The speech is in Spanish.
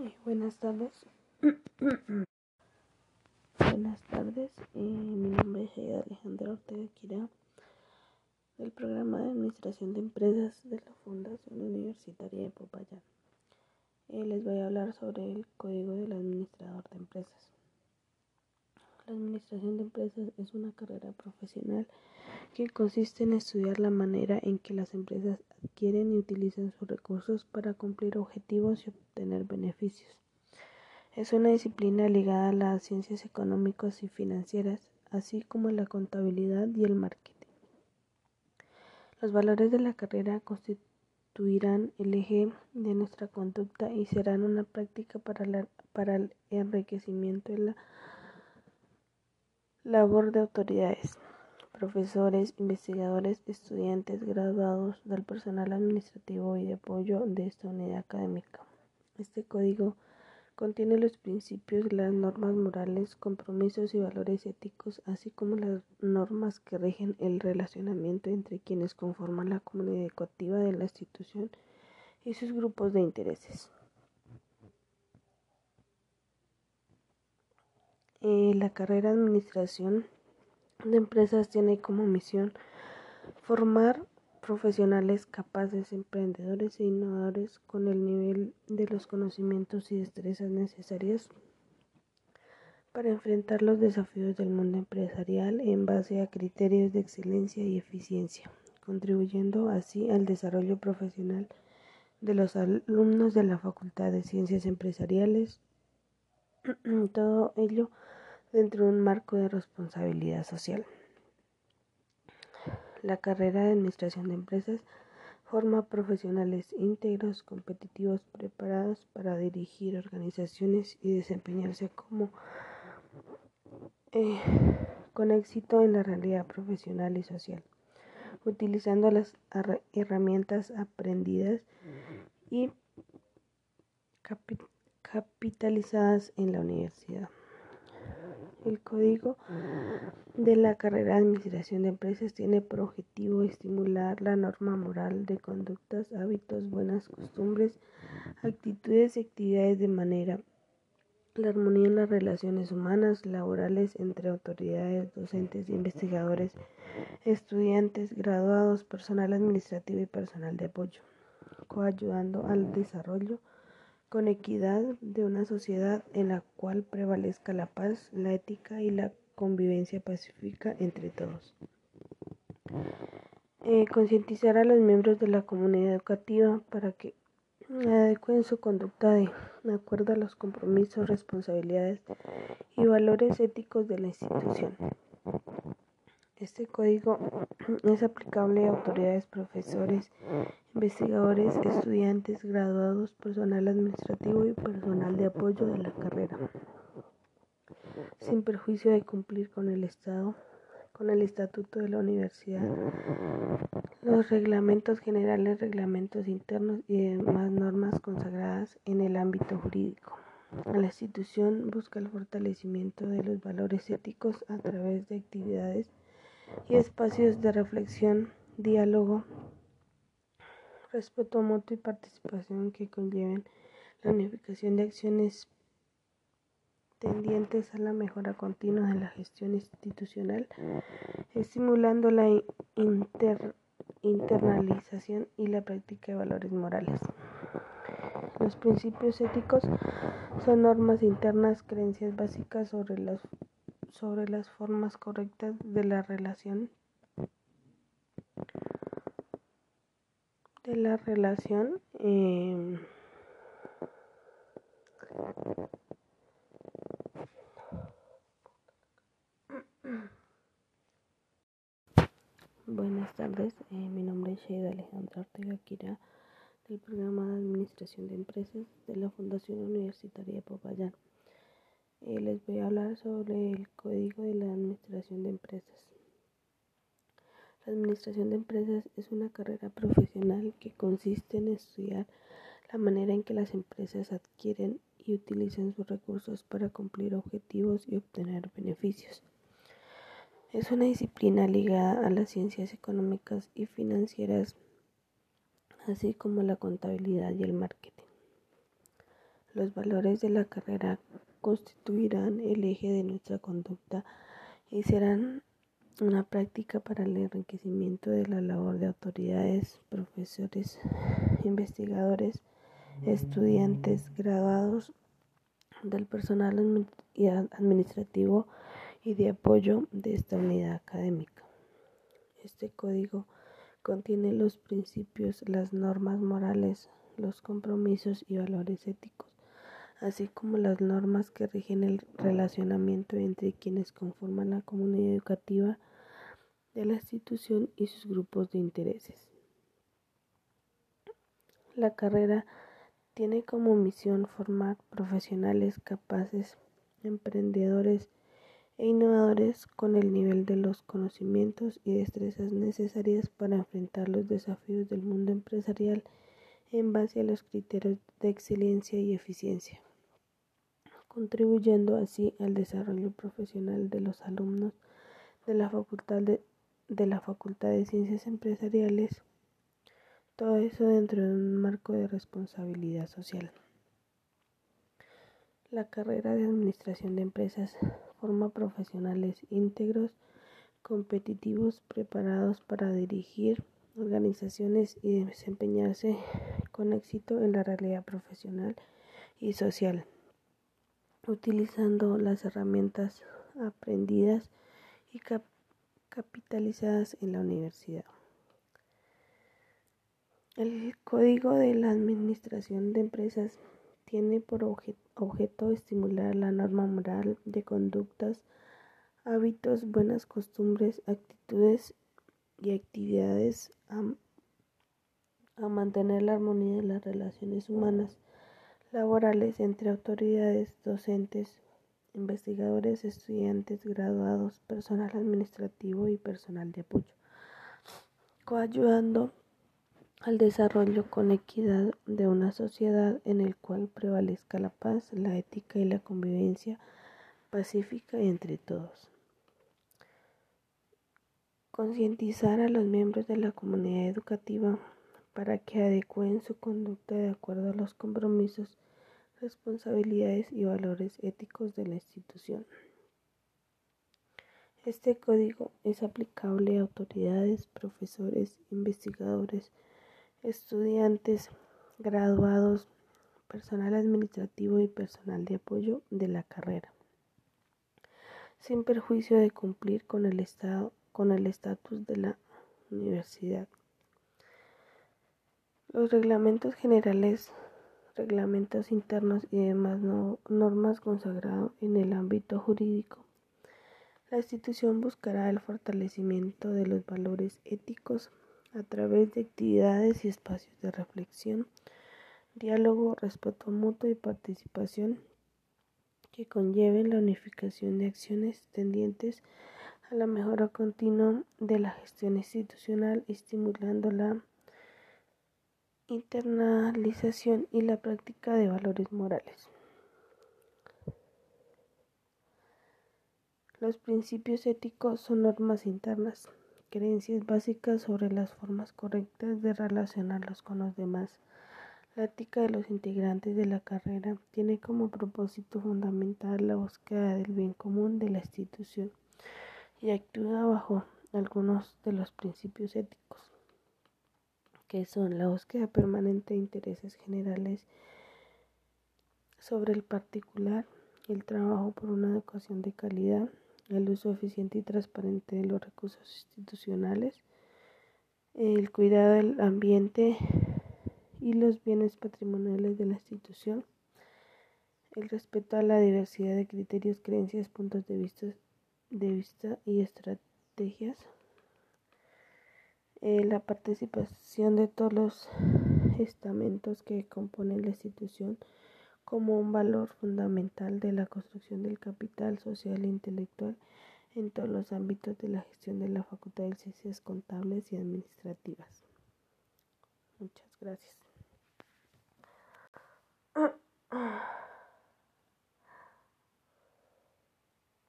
Eh, buenas tardes. buenas tardes. Eh, mi nombre es Alejandra Ortega Quira, del programa de Administración de Empresas de la Fundación Universitaria de Popayán. Eh, les voy a hablar sobre el Código de Empresas. La Administración de Empresas es una carrera profesional que consiste en estudiar la manera en que las empresas adquieren y utilizan sus recursos para cumplir objetivos y obtener beneficios. Es una disciplina ligada a las ciencias económicas y financieras, así como la contabilidad y el marketing. Los valores de la carrera constituirán el eje de nuestra conducta y serán una práctica para, para el enriquecimiento de la labor de autoridades profesores, investigadores, estudiantes, graduados, del personal administrativo y de apoyo de esta unidad académica. Este código contiene los principios, las normas morales, compromisos y valores éticos, así como las normas que rigen el relacionamiento entre quienes conforman la comunidad educativa de la institución y sus grupos de intereses. Eh, la carrera de administración de empresas tiene como misión formar profesionales capaces, emprendedores e innovadores con el nivel de los conocimientos y destrezas necesarias para enfrentar los desafíos del mundo empresarial en base a criterios de excelencia y eficiencia, contribuyendo así al desarrollo profesional de los alumnos de la Facultad de Ciencias Empresariales. Todo ello dentro de un marco de responsabilidad social. La carrera de Administración de Empresas forma profesionales íntegros, competitivos, preparados para dirigir organizaciones y desempeñarse como eh, con éxito en la realidad profesional y social, utilizando las herramientas aprendidas y capitalizadas en la universidad. El código de la carrera de Administración de Empresas tiene por objetivo estimular la norma moral de conductas, hábitos, buenas costumbres, actitudes y actividades de manera la armonía en las relaciones humanas, laborales entre autoridades, docentes, investigadores, estudiantes, graduados, personal administrativo y personal de apoyo, coayudando al desarrollo con equidad de una sociedad en la cual prevalezca la paz, la ética y la convivencia pacífica entre todos. Eh, concientizar a los miembros de la comunidad educativa para que adecuen su conducta de, acuerdo a los compromisos, responsabilidades y valores éticos de la institución. Este código es aplicable a autoridades, profesores, investigadores, estudiantes, graduados, personal administrativo y personal de apoyo de la carrera, sin perjuicio de cumplir con el Estado, con el estatuto de la universidad, los reglamentos generales, reglamentos internos y demás normas consagradas en el ámbito jurídico. La institución busca el fortalecimiento de los valores éticos a través de actividades y espacios de reflexión, diálogo, respeto mutuo y participación que conlleven la unificación de acciones tendientes a la mejora continua de la gestión institucional, estimulando la internalización y la práctica de valores morales. Los principios éticos son normas internas, creencias básicas sobre las, sobre las formas correctas de la relación de la relación eh, Buenas tardes, eh, mi nombre es Sheida Alejandra Ortega Quira del programa de Administración de Empresas de la Fundación Universitaria Popayán. Eh, les voy a hablar sobre el Código de la Administración de Empresas. La administración de empresas es una carrera profesional que consiste en estudiar la manera en que las empresas adquieren y utilizan sus recursos para cumplir objetivos y obtener beneficios. Es una disciplina ligada a las ciencias económicas y financieras, así como la contabilidad y el marketing. Los valores de la carrera constituirán el eje de nuestra conducta y serán una práctica para el enriquecimiento de la labor de autoridades, profesores, investigadores, estudiantes, graduados del personal administrativo y de apoyo de esta unidad académica. Este código contiene los principios, las normas morales, los compromisos y valores éticos, así como las normas que rigen el relacionamiento entre quienes conforman la comunidad educativa de la institución y sus grupos de intereses. La carrera tiene como misión formar profesionales capaces, emprendedores e innovadores con el nivel de los conocimientos y destrezas necesarias para enfrentar los desafíos del mundo empresarial en base a los criterios de excelencia y eficiencia, contribuyendo así al desarrollo profesional de los alumnos de la Facultad de, Ciencias Empresariales todo eso dentro de un marco de responsabilidad social. La carrera de Administración de Empresas forma profesionales íntegros, competitivos, preparados para dirigir organizaciones y desempeñarse con éxito en la realidad profesional y social, utilizando las herramientas aprendidas y capitalizadas en la universidad. El Código de la Administración de Empresas tiene por objeto estimular la norma moral de conductas, hábitos, buenas costumbres, actitudes y actividades a, a mantener la armonía de las relaciones humanas laborales entre autoridades, docentes, investigadores, estudiantes, graduados, personal administrativo y personal de apoyo, coayudando al desarrollo con equidad de una sociedad en el cual prevalezca la paz, la ética y la convivencia pacífica entre todos. Concientizar a los miembros de la comunidad educativa para que adecúen su conducta de acuerdo a los compromisos, responsabilidades y valores éticos de la institución. Este código es aplicable a autoridades, profesores, investigadores, estudiantes, graduados, personal administrativo y personal de apoyo de la carrera, sin perjuicio de cumplir con el estado con el estatus de la universidad. Los reglamentos generales, reglamentos internos y demás normas consagrados en el ámbito jurídico. La institución buscará el fortalecimiento de los valores éticos a través de actividades y espacios de reflexión, diálogo, respeto mutuo y participación que conlleven la unificación de acciones tendientes a la mejora continua de la gestión institucional, estimulando la internalización y la práctica de valores morales. Los principios éticos son normas internas creencias básicas sobre las formas correctas de relacionarlos con los demás. La ética de los integrantes de la carrera tiene como propósito fundamental la búsqueda del bien común de la institución y actúa bajo algunos de los principios éticos, que son la búsqueda permanente de intereses generales sobre el particular, el trabajo por una educación de calidad, el uso eficiente y transparente de los recursos institucionales, el cuidado del ambiente y los bienes patrimoniales de la institución, el respeto a la diversidad de criterios, creencias, puntos de vista, de vista y estrategias, eh, la participación de todos los estamentos que componen la institución, como un valor fundamental de la construcción del capital social e intelectual en todos los ámbitos de la gestión de la Facultad de Ciencias Contables y Administrativas. Muchas gracias.